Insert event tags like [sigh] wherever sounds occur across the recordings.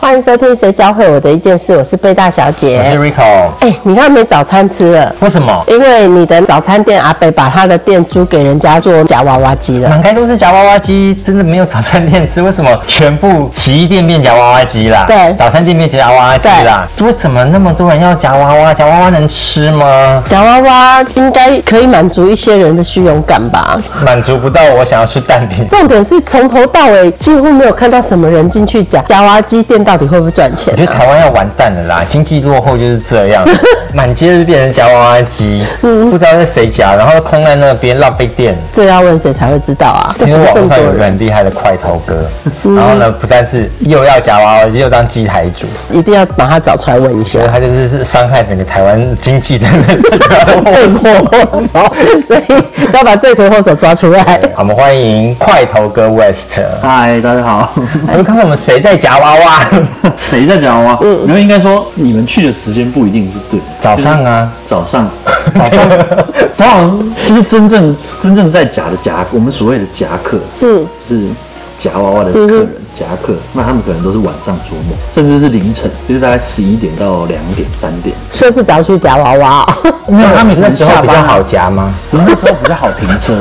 欢迎收听《谁教会我的一件事》，我是贝大小姐，我是 Rico。哎，你看没早餐吃了？为什么？因为你的早餐店阿北把他的店租给人家做夹娃娃机了。满开都是夹娃娃机，真的没有早餐店吃？为什么全部洗衣店变夹娃娃机啦？对，早餐店变夹娃娃机啦？为什么那么多人要夹娃娃？夹娃娃能吃吗？夹娃娃应该可以满足一些人的虚荣感吧？满足不到我想要吃蛋饼。重点是从头到尾几乎没有看到什么人进去夹夹娃娃机店，到底会不会赚钱？我觉得台湾要完蛋了啦，经济落后就是这样，[laughs] 满街都变成夹娃娃机，不知道是谁夹，然后空在那边浪费电。这要问谁才会知道啊？因为网络上有个很厉害的块头哥，然后呢，不但是又要夹娃娃机，又当机台主，一定要把他找出来问一下。他就是是伤害整个台湾经济的罪魁祸首，所以要把罪魁祸首抓出来。我们欢迎块头哥 West。嗨，大家好。你们看看我们谁在夹娃娃？[laughs] 谁在夹娃娃？嗯，然后应该说你们去的时间不一定是对。早上啊，早上，早上，[laughs] 通常就是真正真正在夹的夹，我们所谓的夹客，嗯，是夹娃娃的客人夹客，那他们可能都是晚上做梦，甚至是凌晨，就是大概十一点到两点、三点。睡不着去夹娃娃。[laughs] 因为他们那时候比较好夹吗？[laughs] 那时候比较好停车，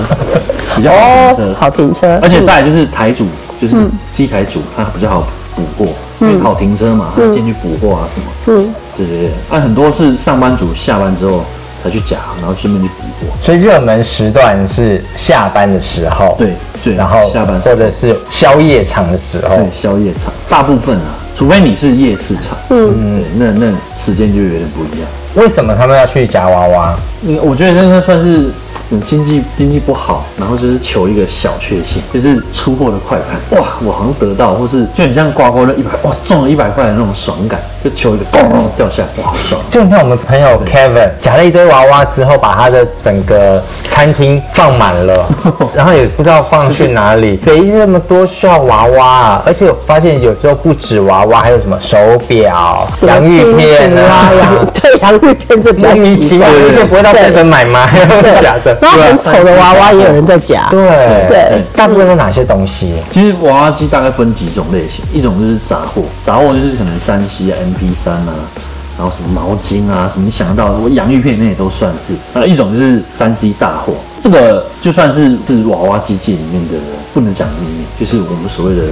比较好停车，好停车。而且再就是台主，就是机台主，他比较好补货。因为好停车嘛，他进去补货啊什么，嗯，对对对，那很多是上班族下班之后才去夹，然后顺便去补货，所以热门时段是下班的时候，对对，然后下班或者是宵夜场的时候，对，宵夜场，大部分啊，除非你是夜市场，嗯，对，那那时间就有点不一样。为什么他们要去夹娃娃？嗯，我觉得那个算是。经济经济不好，然后就是求一个小确幸，就是出货的快感。哇，我好像得到，或是就很像刮刮乐一百，哇，中了一百块的那种爽感，就求一个咚掉下来，哇，好爽。就你看我们朋友 Kevin 夹了一堆娃娃之后，把他的整个餐厅放满了，[laughs] 然后也不知道放去哪里。谁这么多需要娃娃啊？而且我发现有时候不止娃娃，还有什么手表、洋芋片啊，[laughs] 对，洋芋片这莫名其妙，洋芋片不会到日本买吗？[laughs] 假的。[laughs] 那很丑的娃娃也有人在夹，对对，大部分是哪些东西？其实娃娃机大概分几种类型，一种就是杂货，杂货就是可能三 C 啊、MP 三啊，然后什么毛巾啊，什么你想得到，什么洋芋片那也都算是。那一种就是三 C 大货，这个就算是是娃娃机界里面的不能讲的秘密，就是我们所谓的。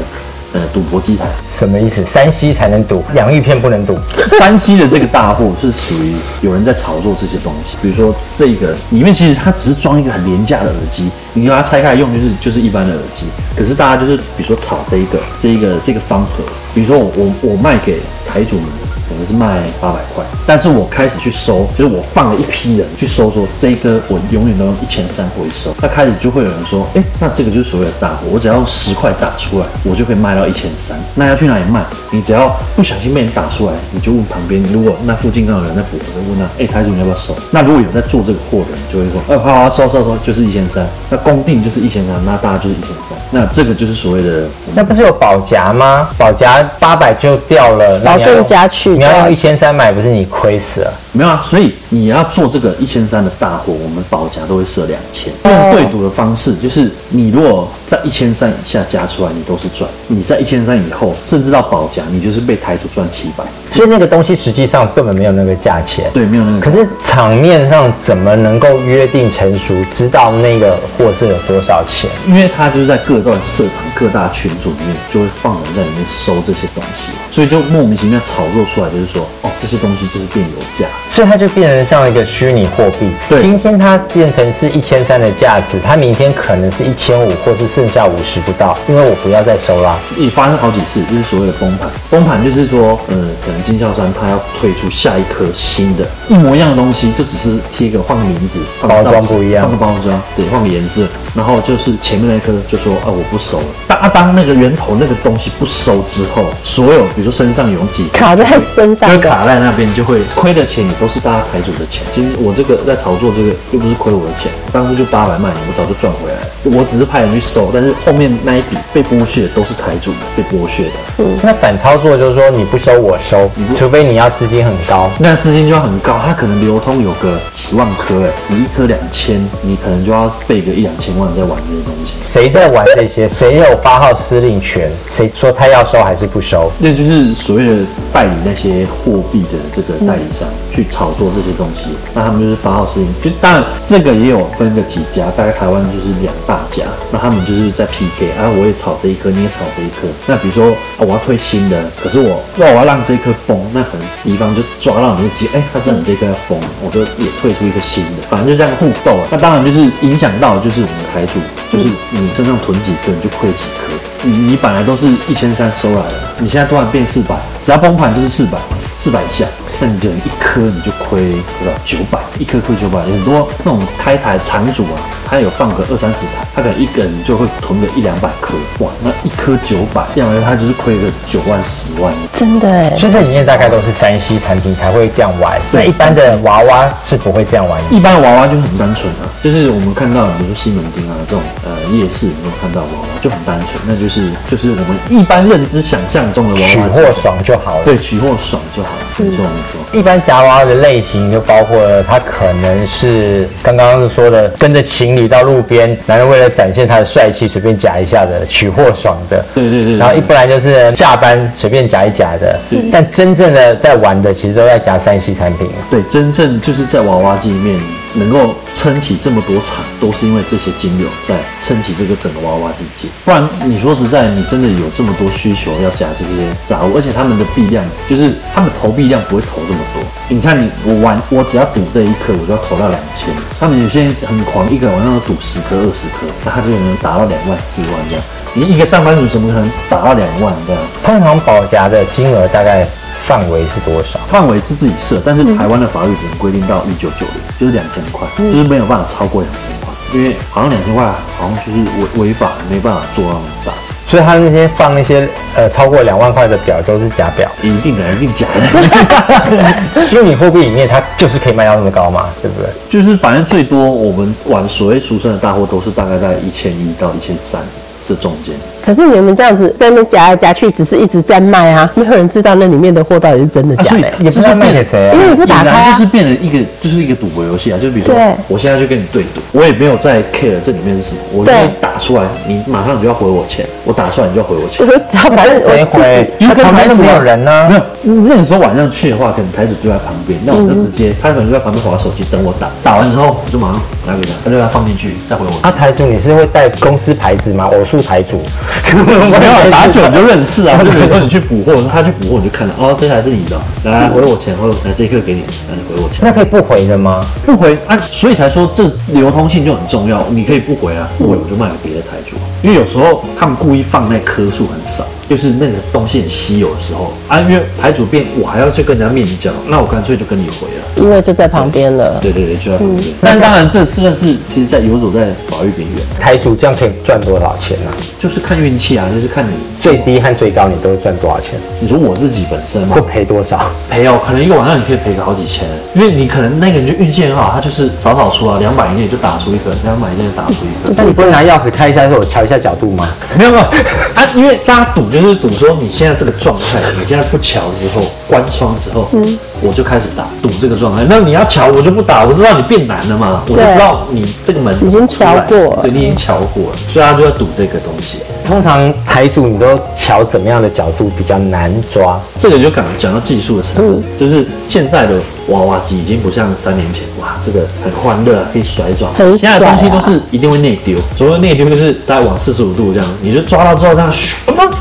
呃，赌博机台什么意思？山西才能赌，洋芋片不能赌。山西的这个大户是属于有人在炒作这些东西，比如说这个里面其实它只是装一个很廉价的耳机，你把它拆开来用就是就是一般的耳机。可是大家就是比如说炒这一个这一个这个方盒，比如说我我我卖给台主们。可能是卖八百块，但是我开始去收，就是我放了一批人去收，说这一个我永远都用一千三回收。那开始就会有人说，哎，那这个就是所谓的大货，我只要用十块打出来，我就可以卖到一千三。那要去哪里卖？你只要不小心被人打出来，你就问旁边，如果那附近刚好有人在补，我就问他，哎，台主你要不要收？那如果有在做这个货的，人，就会说，哎，好好收收收，就是一千三。那公定就是一千三，那大家就是一千三。那这个就是所谓的，那不是有保夹吗？保夹八百就掉了，保证夹去。你要用一千三买，不是你亏死了？没有啊，所以你要做这个一千三的大货，我们保夹都会设两千。用对赌的方式，就是你如果在一千三以下加出来，你都是赚；你在一千三以后，甚至到保夹，你就是被台主赚七百。所以那个东西实际上根本没有那个价钱。对，没有那个。可是场面上怎么能够约定成熟，知道那个货是有多少钱？因为他就是在各段社团、各大群组里面，就会放人在里面收这些东西，所以就莫名其妙炒作出来，就是说，哦，这些东西就是变油价。所以它就变成像一个虚拟货币。对，今天它变成是一千三的价值，它明天可能是一千五，或是剩下五十不到，因为我不要再收啦。也发生好几次，就是所谓的崩盘。崩盘就是说，呃，可能经销商他要推出下一颗新的，一模一样的东西，就只是贴个换个名字，包装不一样，换个包装，对，换个颜色，然后就是前面那颗就说，啊，我不收了。当当那个源头那个东西不收之后，所有比如说身上有几卡在身上的。因为卡在那边就会亏的钱也都是大家台主的钱。其实我这个在炒作这个又不是亏我的钱，当初就八百万，我早就赚回来了。我只是派人去收，但是后面那一笔被剥削的都是台主的，被剥削的。那反操作就是说你不收我收，除非你要资金很高。那资金就要很高，它可能流通有个几万颗，哎，你一颗两千，你可能就要备个一两千万在玩这些东西。谁在玩这些？谁有发号施令权？谁说他要收还是不收？那就是所谓的代理那些货币的这个代理商、去炒作这些东西，那他们就是发号施令。就当然这个也有分个几家，大概台湾就是两大家，那他们就是在 PK 啊，我也炒这一颗，你也炒这一颗。那比如说、啊、我要推新的，可是我那我要让这一颗崩，那可能敌方就抓到你的机，哎、他知道你这一颗要崩，我就也退出一个新的，反正就这样互斗啊。那当然就是影响到就是我们台主，就是你身上囤几颗你就亏几颗。你你本来都是一千三收来的，你现在突然变四百，只要崩盘就是四百，四百以下，那你就一颗你就亏多少九百，一颗亏九百。很多那种开台场主啊，他有放个二三十台，他可能一个人就会囤个一两百颗，哇，那一颗九百，这样他就是亏个九万十万。真的哎，所以这里面大概都是山西产品才会这样玩，那一般的娃娃是不会这样玩的。一般的娃娃就很单纯啊，就是我们看到，比如说西门町啊这种呃夜市，有没有看到娃娃就很单纯，那就是就是我们一般认知想象中的娃娃取货爽就好了。对，取货爽就好了，没错。一般夹娃娃的类型就包括了，他可能是刚刚说的，跟着情侣到路边，男人为了展现他的帅气，随便夹一下的，取货爽的。对对对，然后一不然就是下班随便夹一夹的，但真正的在玩的，其实都在夹山西产品。对，真正就是在娃娃机里面能够撑起这么多场，都是因为这些金流在撑起这个整个娃娃机界。不然你说实在，你真的有这么多需求要夹这些杂物，而且他们的币量就是他们投币量不会投这么多。你看你我玩，我只要赌这一颗，我就要投到两千。他们有些人很狂，一个晚上都赌十颗、二十颗，那他就能达到两万、四万这样。你一个上班族怎么可能打到两万这样？通常保夹的金额大概范围是多少？范围是自己设，但是台湾的法律只能规定到一九九零，就是两千块，就是没有办法超过两千块，因为好像两千块好像就是违违法，没办法做到那么大。所以他那些放那些呃超过两万块的表都是假表，一定的，一定假的。[laughs] 虚拟货币里面它就是可以卖到那么高嘛，对不对？就是反正最多我们玩所谓俗称的大货都是大概在一千一到一千三这中间。可是你们这样子在那边夹来夹去，只是一直在卖啊，没有人知道那里面的货到底是真的假的、也不知道卖给谁啊。因为你不打开啊。就是变成一个就是一个赌博游戏啊，就比如说我现在就跟你对。赌，我也没有在 care 这里面是什么，我就打出来，你马上你就要回我钱，我打出来你就要回我钱。我。就只要反正谁我回？就是跟他旁边都没有人呢、没有，那个时候晚上去的话，可能台主就在旁边，那我就直接，他可能就在旁边划手机等我打，打完之后我就马上拿给他，他就要放进去，再回我。啊，台主你是会带公司牌子吗？偶数台主，[laughs] 没有 [laughs] 打久你就认识啊，[laughs] 就比如说你去补货，他去补货你就看到，哦，这台是你的，来来回我钱，或者来这一刻给你，来你回我钱。那可以不回的吗？不回啊，所以才说这流通性就很重要。你可以不回啊，不回我就卖给别的台主。因为有时候他们故意放那颗数很少，就是那个东西很稀有的时候啊，因为牌主变我还要去跟人家面交，那我干脆就跟你回了。因为就在旁边了。对对对，就在旁边。但当然这算是其实在游走在法律边缘，台主这样可以赚多少钱呢、啊？就是看运气啊，就是看你最低和最高你都赚多少钱？你说我自己本身嘛会赔多少？赔哦，可能一个晚上你可以赔个好几千，因为你可能那个人就运气很好，他就是少少出啊，两百以内就打出一个，两百以内就打出一个。那你不会拿钥匙开一下，说我瞧一下角度吗？没有没有啊，因为大家赌就是赌说你现在这个状态，你现在不瞧之后关窗之后，嗯我就开始打赌这个状态。那你要瞧我就不打，我知道你变难了嘛，我就知道你这个门已经出来瞧过了对你已经瞧过了，所以他就要赌这个东西。通常台主你都瞧怎么样的角度比较难抓？这个就讲讲到技术的成嗯分，就是现在的娃娃机已经不像三年前，哇，这个很欢乐，可以甩转。很现在的东西都是一定会内丢，所谓内丢就是大概往四十五度这样，你就抓到之后这样，咻，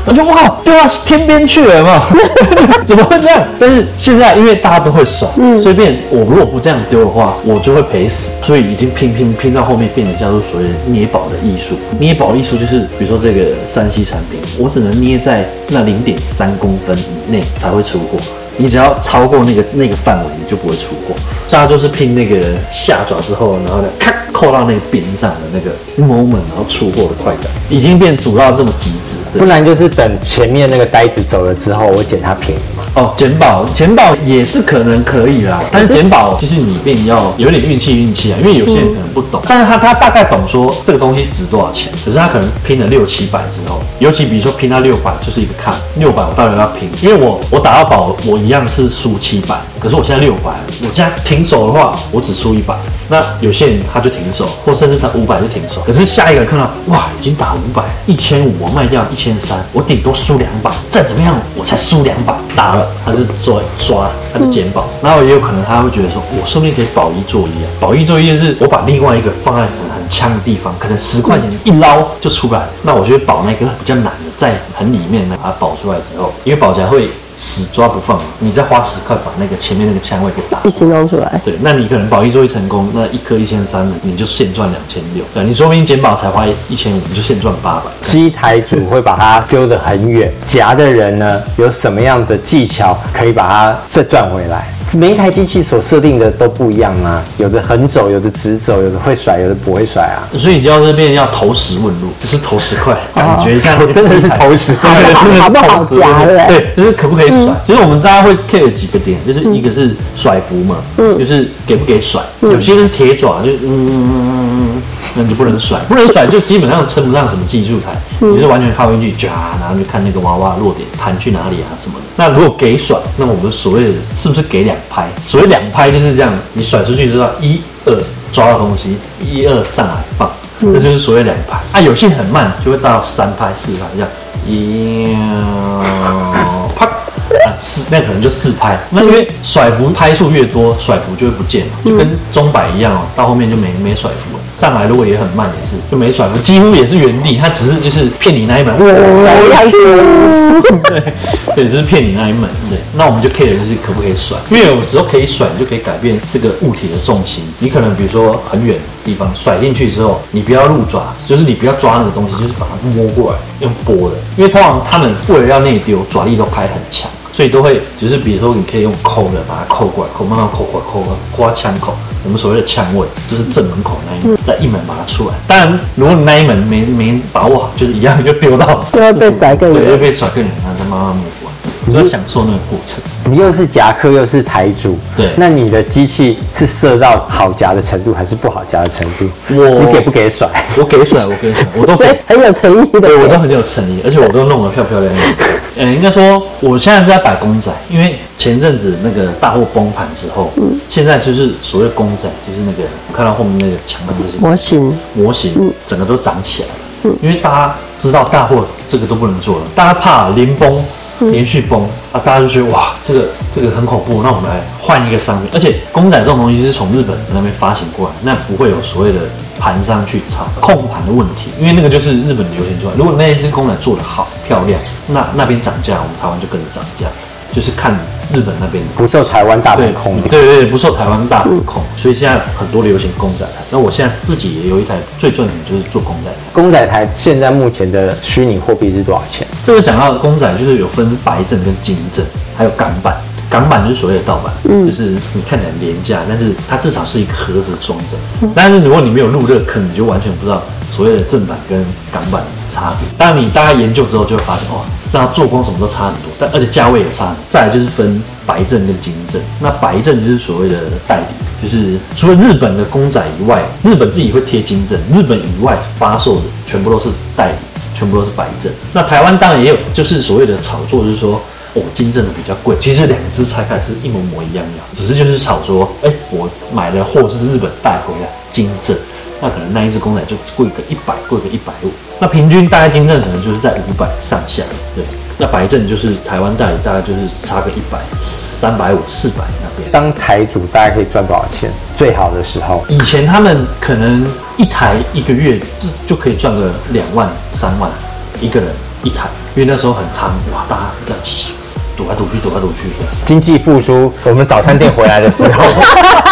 我就哇，丢到天边去了嘛，怎么会这样？但是现在因为大家都会甩，嗯所以变我如果不这样丢的话，我就会赔死，所以已经拼拼拼到后面变成叫做所谓的捏宝的艺术。捏宝艺术就是比如说这个山西产品，我只能捏在那零点三公分以内才会出货。你只要超过那个那个范围，你就不会出货。所以它就是拼那个下爪之后，然后呢，咔扣到那个边上的那个 moment，然后出货的快感，已经变煮到这么极致。不然就是等前面那个呆子走了之后，我捡他便宜。哦，减保，减保也是可能可以啦，但是减保其实你便要有点运气运气啊，因为有些人可能不懂，但是他他大概懂说这个东西值多少钱，可是他可能拼了六七百之后，尤其比如说拼到六百就是一个看，六百我到底要拼，因为我我打到保我一样是输七百，可是我现在六百，我现在停手的话我只输一百，那有些人他就停手，或甚至他五百就停手，可是下一个人看到哇已经打五百，一千五我卖掉一千三，我顶多输两百，再怎么样我才输两百，打了他就抓抓，他就捡宝，然后也有可能他会觉得说，我说不定可以保一做一啊，保一做一就是我把另外一个放在很很呛的地方，可能十块钱一捞就出来，那我就会保那个比较难的，在很里面的把它保出来之后，因为保夹会死抓不放，你再花十块把那个前面那个枪位给打一起弄出来。对，那你可能保一做一成功，那一颗一千三，你就现赚两千六。对，你说不定捡宝才花一千五，你就现赚八百。机台组会把它丢得很远，夹的人呢有什么样的技巧可以把它再赚回来？每一台机器所设定的都不一样啊，有的横走，有的直走，有的会甩，有的不会甩啊。所以你要这边要投石问路，就是投石块，感觉一下。[laughs] 那个真的是投石 [laughs] 对对真的是好不好投石夹对就是可不可以甩？就是我们大家会 care 几个点，就是一个是甩幅嘛，就是给不给甩，有些是铁爪，就嗯，那你就不能甩，不能甩就基本上称不上什么技术台，你是完全靠运气，抓，然后就看那个娃娃落点弹去哪里啊什么的。那如果给甩，那我们所谓的是不是给两拍？所谓两拍就是这样，你甩出去之后，一二抓到东西，一二上来放，那就是所谓两拍。啊，有些很慢，就会到三拍、四拍这样，一啪。啊，四那可能就四拍，那因为甩幅拍数越多，甩幅就会不见了，就跟钟摆一样哦，到后面就没没甩幅了。上来如果也很慢，也是就没甩幅，几乎也是原地，它只是就是骗你那一门，哇，[laughs] 对，对，就是骗你那一门，对。那我们就 care 就是可不可以甩，因为有时候可以甩，你就可以改变这个物体的重心。你可能比如说很远的地方甩进去之后，你不要入爪，就是你不要抓那个东西，就是把它摸过来，用拨的。因为通常他们为了要内丢，爪力都拍很强。所以都会，就是比如说，你可以用抠的把它抠过来，抠慢慢抠过来，抠过来，刮枪口。我们所谓的枪位，就是正门口那一门，再一门把它出来。当然，如果你那一门没没把握好，就是一样就丢到，就会被甩更对，远就被甩更远，然后再慢慢摸。你要享受那个过程。你又是夹克又是台主，对那你的机器是射到好夹的程度还是不好夹的程度？我你给不给甩？我给甩，我给甩，我都所以给。很有诚意的，我都很有诚意，而且我都弄得漂漂亮亮。呃，应该说，我现在是在摆公仔，因为前阵子那个大货崩盘之后，现在就是所谓公仔，就是那个我看到后面那个墙上这些模型，模型，嗯整个都涨起来了。因为大家知道大货这个都不能做了，大家怕连崩。连续崩啊，大家就觉得哇，这个这个很恐怖，那我们来换一个商品。而且公仔这种东西是从日本那边发行过来，那不会有所谓的盘商去炒控盘的问题，因为那个就是日本流行出来。如果那一只公仔做得好漂亮，那那边涨价，我们台湾就跟着涨价，就是看日本那边的。不受台湾大对本控对对，不受台湾大本控，所以现在很多流行公仔台。那我现在自己也有一台，最赚点就是做公仔台。公仔台现在目前的虚拟货币是多少钱？这个讲到公仔，就是有分白证跟金证，还有港版。港版就是所谓的盗版，就是你看起来廉价，但是它至少是一个盒子装着。但是如果你没有入这个坑，你就完全不知道所谓的正版跟港版的差别。当然你大概研究之后就会发现，哦，那做工什么都差很多，但而且价位也差很多。再来就是分白正跟金正，那白正就是所谓的代理，就是除了日本的公仔以外，日本自己会贴金正，日本以外发售的全部都是代理。全部都是白正。那台湾当然也有，就是所谓的炒作，就是说，哦，金正的比较贵。其实两只拆开是一模模一样样，只是就是炒说，哎，我买的货是日本带回来金正，那可能那一只公仔就贵个一百，贵个一百五。那平均大概金正可能就是在五百上下，对。那白正就是台湾代理，大概就是差个一百、三百五、四百那边。当台主大概可以赚多少钱？最好的时候，以前他们可能一台一个月就就可以赚个两万、三万一个人一台，因为那时候很夯，哇，大家这样躲来躲去，躲来躲去的。经济复苏，我们早餐店回来的时候，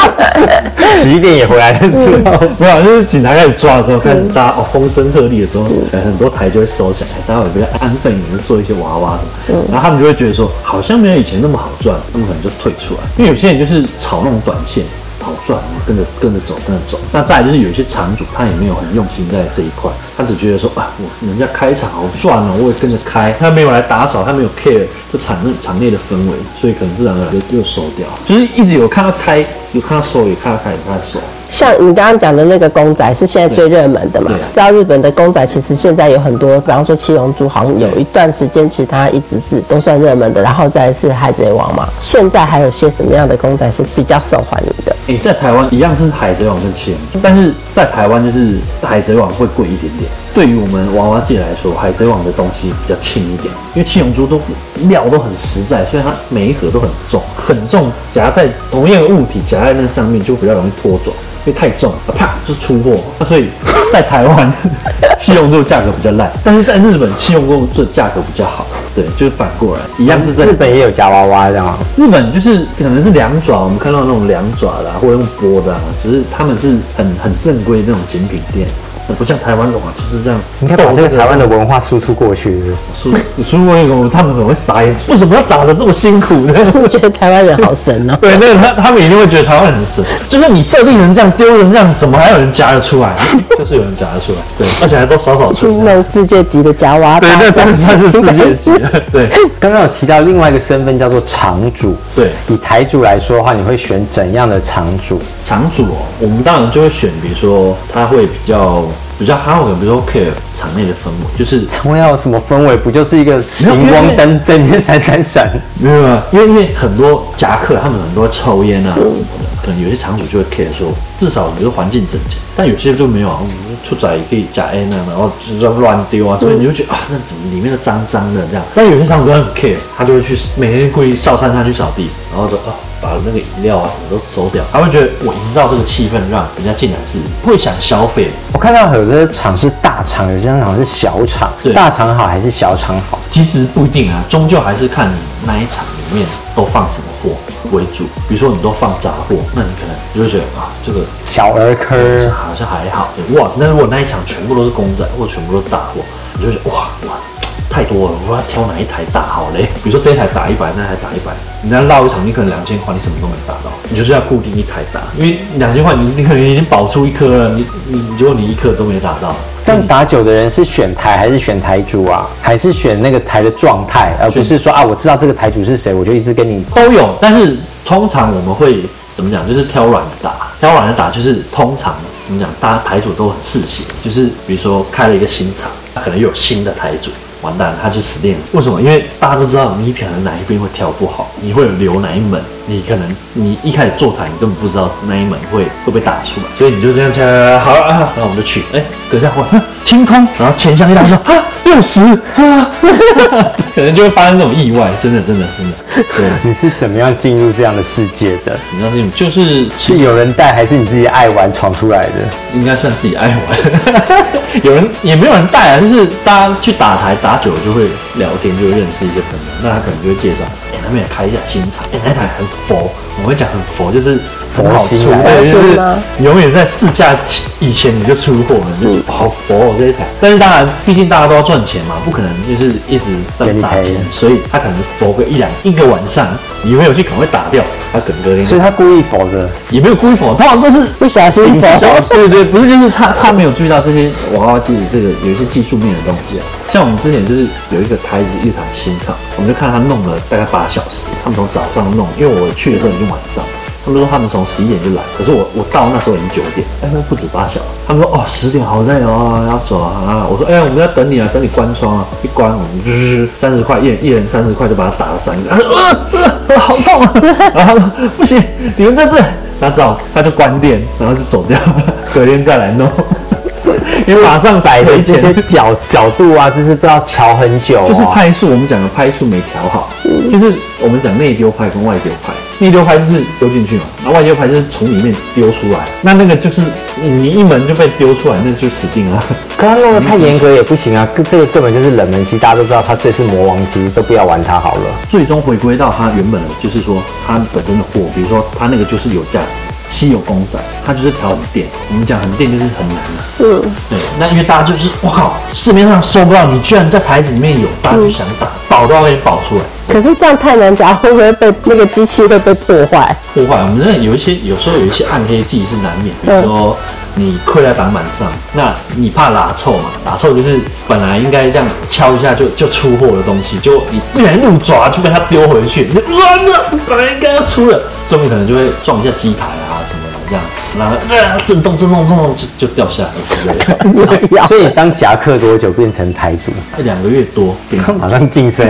[laughs] 洗衣店也回来的时候，没有，就是警察开始抓的时候，开始大家哦风声鹤唳的时候，呃很多台就会收起来，大家会比较安分一点，就做一些娃娃什么，然后他们就会觉得说，好像没有以前那么好赚，他们可能就退出来，因为有些人就是炒那种短线。好赚，我跟着跟着走，跟着走。那再就是有一些厂主他也没有很用心在这一块，他只觉得说啊，我人家开厂好赚哦，我也跟着开，他没有来打扫，他没有 care 这场内场内的氛围，所以可能自然而然就又收掉，就是一直有看到开，有看到收，有看到开，有看到收。像你刚刚讲的那个公仔是现在最热门的嘛对？知道日本的公仔其实现在有很多，比方说七龙珠，好像有一段时间其实它一直是都算热门的，然后再是海贼王嘛。现在还有些什么样的公仔是比较受欢迎的？诶、在台湾一样是海贼王跟七龙珠，但是在台湾就是海贼王会贵一点点。对于我们娃娃界来说，海贼王的东西比较轻一点，因为七龙珠都料都很实在，所以它每一盒都很重，很重，夹在同样的物体夹在那上面就比较容易脱走，因为太重，啪就出货。那所以在台湾 [laughs] 七龙珠价格比较烂，但是在日本七龙珠的价格比较好。对，就是反过来，一样是在日本也有夹娃娃这样啊。日本就是可能是两爪，我们看到那种两爪的、啊，或者用剥的啊，只是他们是很很正规的那种精品店，那不像台湾的话就是这样。你看把这个台湾的文化输出过去。输输过一个，他们可能会傻眼，为什么要打的这么辛苦呢？我觉得台湾人好神哦。[laughs] 对，那个他他们一定会觉得台湾很神，就是你设定成这样，丢人这样，怎么还有人夹得出来？[laughs] 就是有人夹得出来，对，而且还都少少出。那世界级的夹娃娃，对，那真的算是世界级的。[laughs] 对刚刚有提到另外一个身份叫做场主。对，以台主来说的话，你会选怎样的场主？场主哦，我们当然就会选，比如说他会比较比较哈，我比如说 care 场内的氛围，就是成为要什么氛围？不就是一个荧光灯在里面闪闪闪？没有啊，因为因为很多夹克他们很多抽烟啊什么的，[laughs] 可能有些场主就会 care 说，至少比如说环境整洁，但有些就没有啊，嗯出仔也可以夹烟啊，然后就乱乱丢啊，所以你就觉得啊，那怎么里面都脏脏的这样？但有些厂主他很 care，他就会去每天故意上山上去扫地，然后说啊。把那个饮料啊什么都收掉，他会觉得我营造这个气氛，让人家进来是会想消费。我看到有的厂是大厂，有些厂是小厂对。大厂好还是小厂好？其实不一定啊，终究还是看你那一场里面都放什么货为主。比如说你都放杂货，那你可能就会觉得啊，这个小儿科好像还好。哇，那如果那一场全部都是公仔，或者全部都是大货，你就觉得哇哇太多了，我要挑哪一台打好嘞？比如说这一台打一百，那台打一百，你那绕一场，你可能两千块，你什么都没打到，你就是要固定一台打，因为两千块你你可能已经保出一颗了，你你结果你一颗都没打到。这样打酒的人是选台还是选台主啊？还是选那个台的状态，而不是说啊，我知道这个台主是谁，我就一直跟你都有，但是通常我们会怎么讲？就是挑软的打，挑软的打就是通常怎么讲？大家台主都很嗜血，就是比如说开了一个新厂，他可能又有新的台主。完蛋，他就死定了。为什么？因为大家都知道你可能哪一边会跳不好，你会留哪一门，你可能你一开始坐台，你根本不知道哪一门会会被打出来，所以你就这样敲，好了啊，然后我们就去，哎，等一下我清空，然后钱箱一打说啊六十啊，可能就会发生这种意外，真的真的真的，对。[laughs] 你是怎么样进入这样的世界的？你知道是就是是有人带，还是你自己爱玩闯出来的？应该算自己爱玩，[laughs] 有人也没有人带啊，就是大家去打台打久了就会聊天，就会认识一些朋友，那他可能就会介绍，哎、他们也开一下新厂，哎、那台很佛，我会讲很佛，就是很好出，对，就是吗永远在试驾以前你就出货了，你就好佛哦这一台，但是当然，毕竟大家都要赚钱嘛，不可能就是一直这么撒给你赔，钱所以他可能佛个一两一个晚上，你没有去赶快打掉，他可能隔天所以他故意否的。也没有故意否，通常都是不小心否小对对，不是就是他他没有注意到这些娃娃机的这个有一些技术面的东西啊。像我们之前就是有一个台子一场新唱，我们就看他弄了大概八小时，他们从早上弄，因为我去的时候已经晚上。他们说他们从十一点就来，可是我我到那时候已经九点，哎，那不止八小时。他们说哦十点好累哦，要走啊！我说哎，我们要等你啊，等你关窗啊，一关我们就是三十块，一人一人三十块就把他打了三个，他说呃呃好痛啊，然后他说不行，你们在这，他只好他就关店，然后就走掉，隔天再来弄，[laughs] 因为马上摆的这些角角度啊，就是都要调很久、啊。就是拍数，我们讲的拍数没调好，就是我们讲内丢拍跟外丢拍。内丢拍就是丢进去嘛，那外丢拍就是从里面丢出来，那那个就是你一门就被丢出来，那就死定了。可他弄得太严格也不行啊，这个根本就是冷门机，大家都知道它最是魔王机，都不要玩它好了。最终回归到它原本的，就是说它本身的货，比如说它那个就是有价值，稀有公仔，它就是调很电。我们讲很电就是很难嘛。嗯，对，那因为大家就是我靠，市面上搜不到，你居然在台子里面有，大家就想打，保都要给你保出来。可是这样太难夹，会不会被那个机器会被破坏？破坏。我们认为有一些有时候有一些暗黑技是难免，比如说你跪在挡板上，那你怕拉臭嘛？拉臭就是本来应该这样敲一下就就出货的东西，就你不小心怒抓就被它丢回去，你就哇这本来应该要出了，这边可能就会撞一下机台啊然后啊震动震动震动就就掉下来了。所以当夹克多久变成台主？两个月多，变好像晋升。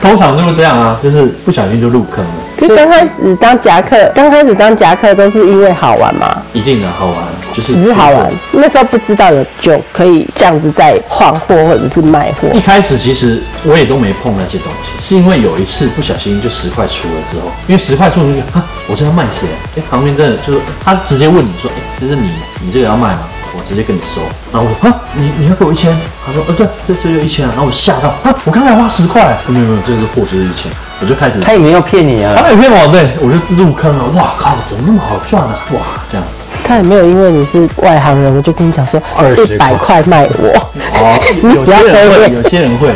通常就是这样啊，就是不小心就入坑了。可是刚开始当夹克，刚开始当夹克都是因为好玩嘛，一定的好玩，就是只是好玩。那时候不知道有酒可以这样子在换货或者是卖货。一开始其实我也都没碰那些东西，是因为有一次不小心就十块出了之后，因为十块出就觉得啊，我这要卖谁？哎，旁边真的就是他直接问你说，哎，这是你你这个要卖吗？我直接跟你收，然后我说啊，你你要给我一千？他说呃对，这这就一千啊，然后我吓到啊，我刚才花十块，没有没有，这个是货就是一千，我就开始，他也没有骗你啊。他，没有骗我，对我就入坑了，哇靠，怎么那么好赚啊？哇，这样。他也没有因为你是外行人，我就跟你讲说20一百块卖我。哦，[laughs] 有些人会，有些人会，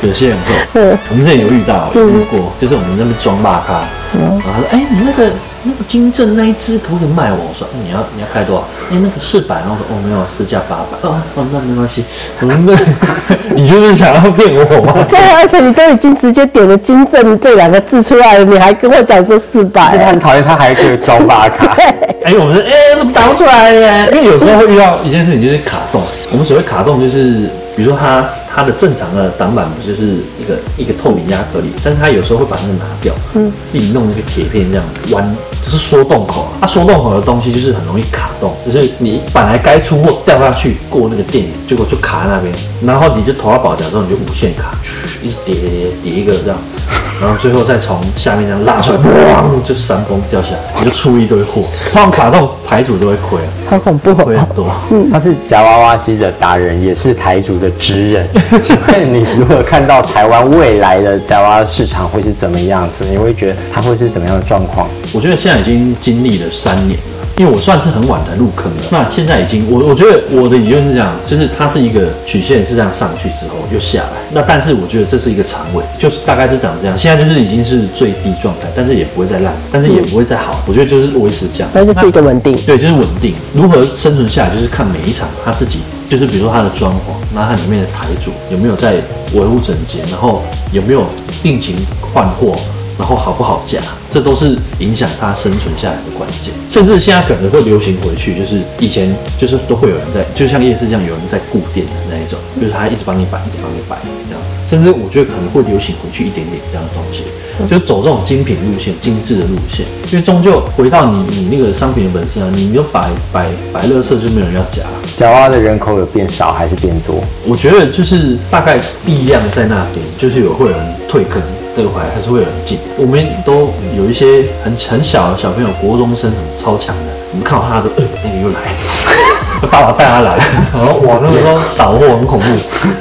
有些人会。嗯。我们之前有遇到，有遇过，就是我们那边装大咖，然后他说：“哎、你那个那个金正那一只可不可以卖我？”我说：“嗯你要你要开多少？”哎、那个四百，然后我说：“哦，没有，市价八百。”哦哦，那没关系。我说：“那 [laughs] 你就是想要骗我吗？”对啊，而且你都已经直接点了“金正”这两个字出来了，你还跟我讲说四百而且他很讨厌，他还可以装八卡。哎、我们说，哎、怎么打不出来耶？因为有时候会遇到一件事情，就是卡洞。我们所谓卡洞，就是比如说它它的正常的挡板不就是一个一个透明压克力，但是它有时候会把那个拿掉，嗯，自己弄一个铁片这样弯，就是缩洞口啊。它缩洞口的东西就是很容易卡洞，就是你本来该出货掉下去过那个电源，结果就卡在那边，然后你就投到保夹之后你就无限卡，嘘一直叠叠叠一个这样。[laughs] 然后最后再从下面这样拉出来，砰，就山崩掉下来，你就出一堆货，通常卡到牌主都会亏啊，好恐怖亏很哦！多。他是夹娃娃机的达人，也是台主的职人。[laughs] 请问你如何看到台湾未来的夹娃娃市场会是怎么样子？你会觉得它会是怎么样的状况？我觉得现在已经经历了三年了。因为我算是很晚才入坑的，那现在已经我我觉得我的理论是这样，就是它是一个曲线是这样上去之后又下来，那但是我觉得这是一个长尾，就是大概是长这样，现在就是已经是最低状态，但是也不会再烂，但是也不会再好，我觉得就是维持这样。但是是一个稳定。对，就是稳定。如何生存下来，就是看每一场他自己，就是比如说他的装潢，那它里面的台主有没有在维护整洁，然后有没有定期换货，然后好不好夹，这都是影响它生存下来的关键。甚至现在可能会流行回去，就是以前就是都会有人在，就像夜市这样，有人在固定的那一种，就是他一直帮你摆，一直帮你摆这样。甚至我觉得可能会流行回去一点点这样的东西，就走这种精品路线、精致的路线，因为终究回到你你那个商品的本身啊，你没有摆摆摆乐色就没有人要夹。夹娃娃的人口有变少还是变多？我觉得就是大概力量在那边，就是有会有人退坑，这个回来还是会有人进。我们都有一些很很小的小朋友，国中生什么超强的，我们看到他都，呃，那个又来了，[laughs] 爸爸带他来，然后哇，那个时候扫货很恐怖，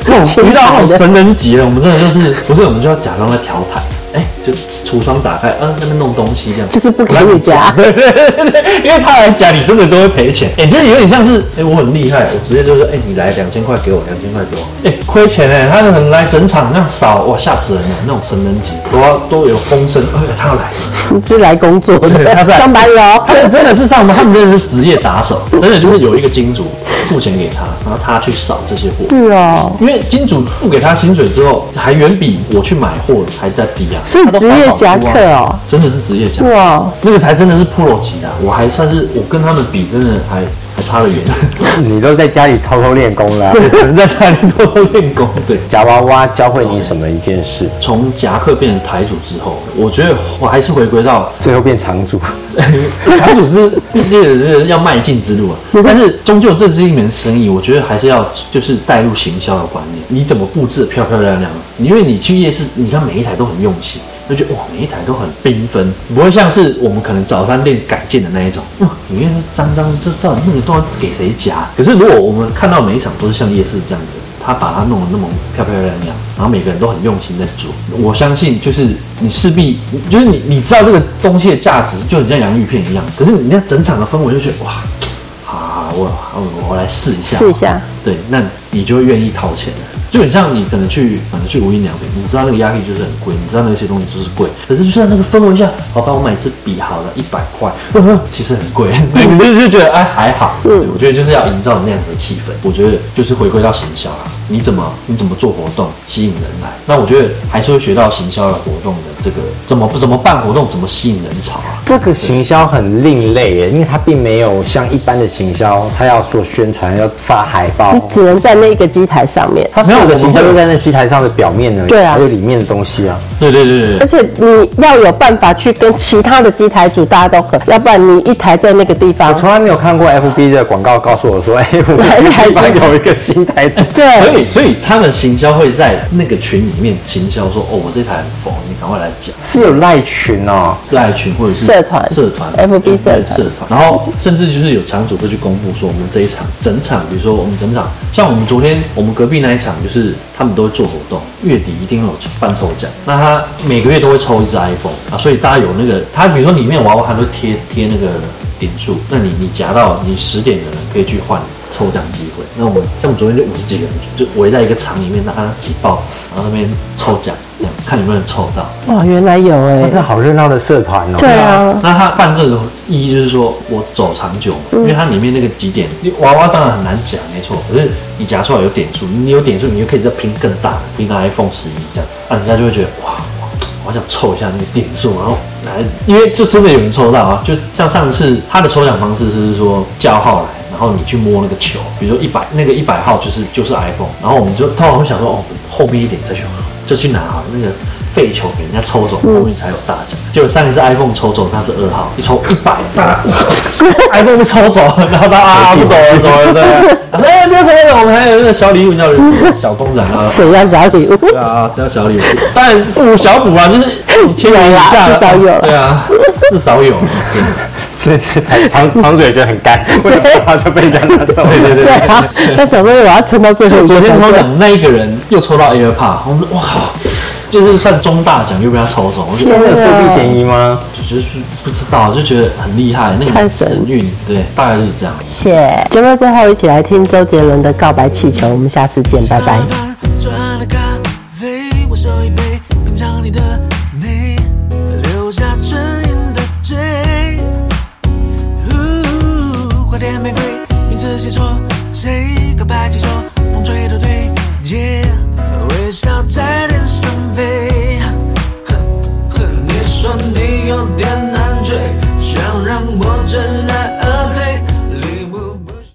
那种遇到那种神人级的，我们真的就是不是我们就要假装在调台。哎，就橱窗打开，啊，那边弄东西这样，就是不给你夹对对对对，[laughs] 因为他来夹，你真的都会赔钱。哎，就是有点像是，哎，我很厉害，我直接就是，哎，你来两千块给我，两千块给我，哎，亏钱哎，他可能来整场那样扫，哇，吓死人了，那种神人级，都要都有风声，哎，他要来了。你 [laughs] 是来工作的对 [laughs] 他是，来上班喽。他们真的是上班，他们真的是职业打手，真的就是有一个金主付钱给他，然后他去扫这些货。对哦，因为金主付给他薪水之后，还远比我去买货还在低啊。所以职业夹克哦，真的是职业夹克。哇，那个才真的是 pro 级的啊，我还算是我跟他们比，真的还还差得远。[laughs] 你都在家里偷偷练功了啊、只能在家里偷偷练功。对，夹娃娃教会你什么一件事？从夹克变成台主之后，我觉得我还是回归到最后变场主。[laughs] 场主是毕竟是要迈进之路啊，但是终究这是一门生意，我觉得还是要就是带入行销的观念，你怎么布置的漂漂亮亮？因为你去夜市，你看每一台都很用心，就觉得哇，每一台都很缤纷，不会像是我们可能早餐店改建的那一种，哇，里面脏脏，这到底那个都要给谁夹？可是如果我们看到每一场都是像夜市这样子，他把它弄得那么漂漂亮亮，然后每个人都很用心在做。我相信就是你势必就是你你知道这个东西的价值，就很像洋芋片一样。可是你那整场的氛围就觉得哇，好好好，我我我来试一下，试一下，对，那你就会愿意掏钱了。就很像你可能去可能去无印良品，你知道那个压力就是很贵，你知道那些东西就是贵，可是就在那个氛围下，好吧，我买一支笔好了，一百块，其实很贵，你就就觉得哎还好，对，我觉得就是要营造那样子的气氛，我觉得就是回归到行销啊，你怎么你怎么做活动吸引人来，那我觉得还是会学到行销的活动的这个怎么怎么办活动，怎么吸引人潮啊。这个行销很另类耶，因为它并没有像一般的行销，它要做宣传，要发海报你，只能在那个机台上面。它所有的行销就在那机台上的表面而已，对啊还有里面的东西啊。对对对对对，而且你要有办法去跟其他的机台组大家都合，要不然你一台在那个地方我，从来没有看过 FB 的广告告诉我说，哎，我台地方有一个新台组。所对，以所以他们行销会在那个群里面行销说，哦，我这台很疯，你赶快来讲。是有赖群哦，赖群或者是社团社团 FB 社团。社团，然后甚至就是有场主会去公布说，我们这一场整场，比如说我们整场，像我们昨天我们隔壁那一场，就是他们都会做活动，月底一定会有办抽奖，那他每个月都会抽一只 iPhone 啊，所以大家有那个，他比如说里面娃娃还会贴贴那个点数，那你你夹到你十点的人可以去换抽奖机会。那我们像我们昨天就五十几个人，就围在一个场里面，大家挤爆，然后那边抽奖，这样看有没有人抽到。哇，原来有哎、它是好热闹的社团哦。对啊，那他办这个意义就是说我走长久嘛，因为它里面那个几点娃娃当然很难夹，没错。可是你夹出来有点数，你有点数，你就可以再拼更大的，拼到 iPhone 十一这样，那人家就会觉得哇，我想凑一下那个点数，然后来，因为就真的有人抽到啊，就像上次他的抽奖方式是说叫号来。然后你去摸那个球，比如说一百那个一百号就是就是 iPhone，然后我们就通常会想说哦后面一点再去就去拿好那个废球给人家抽走，后面才有大奖。结果上一次 iPhone 抽走它是二号，一抽一百，[laughs] iPhone 被抽走，然后他啊 [laughs] 不走了走了，对，[laughs] 他说哎不要抽了，我们还有那个小礼物要小公仔啊。谁要小礼物？对啊，谁要小礼物，当然五小补啊，就是千元以下的，至少有对啊，至少有，对。这这台长长嘴就很干，为什么他就被人家拿走？对对对啊，他想说我要撑到最后昨天抽奖那一个人又抽到 AirPod，我们哇，就是算中大奖又被他抽走，我就现在有作弊嫌疑吗？就是不知道，就觉得很厉害，那个神韵，对，大概就是这样。谢。节目最后一起来听周杰伦的《告白气球》，我们下次见，拜拜。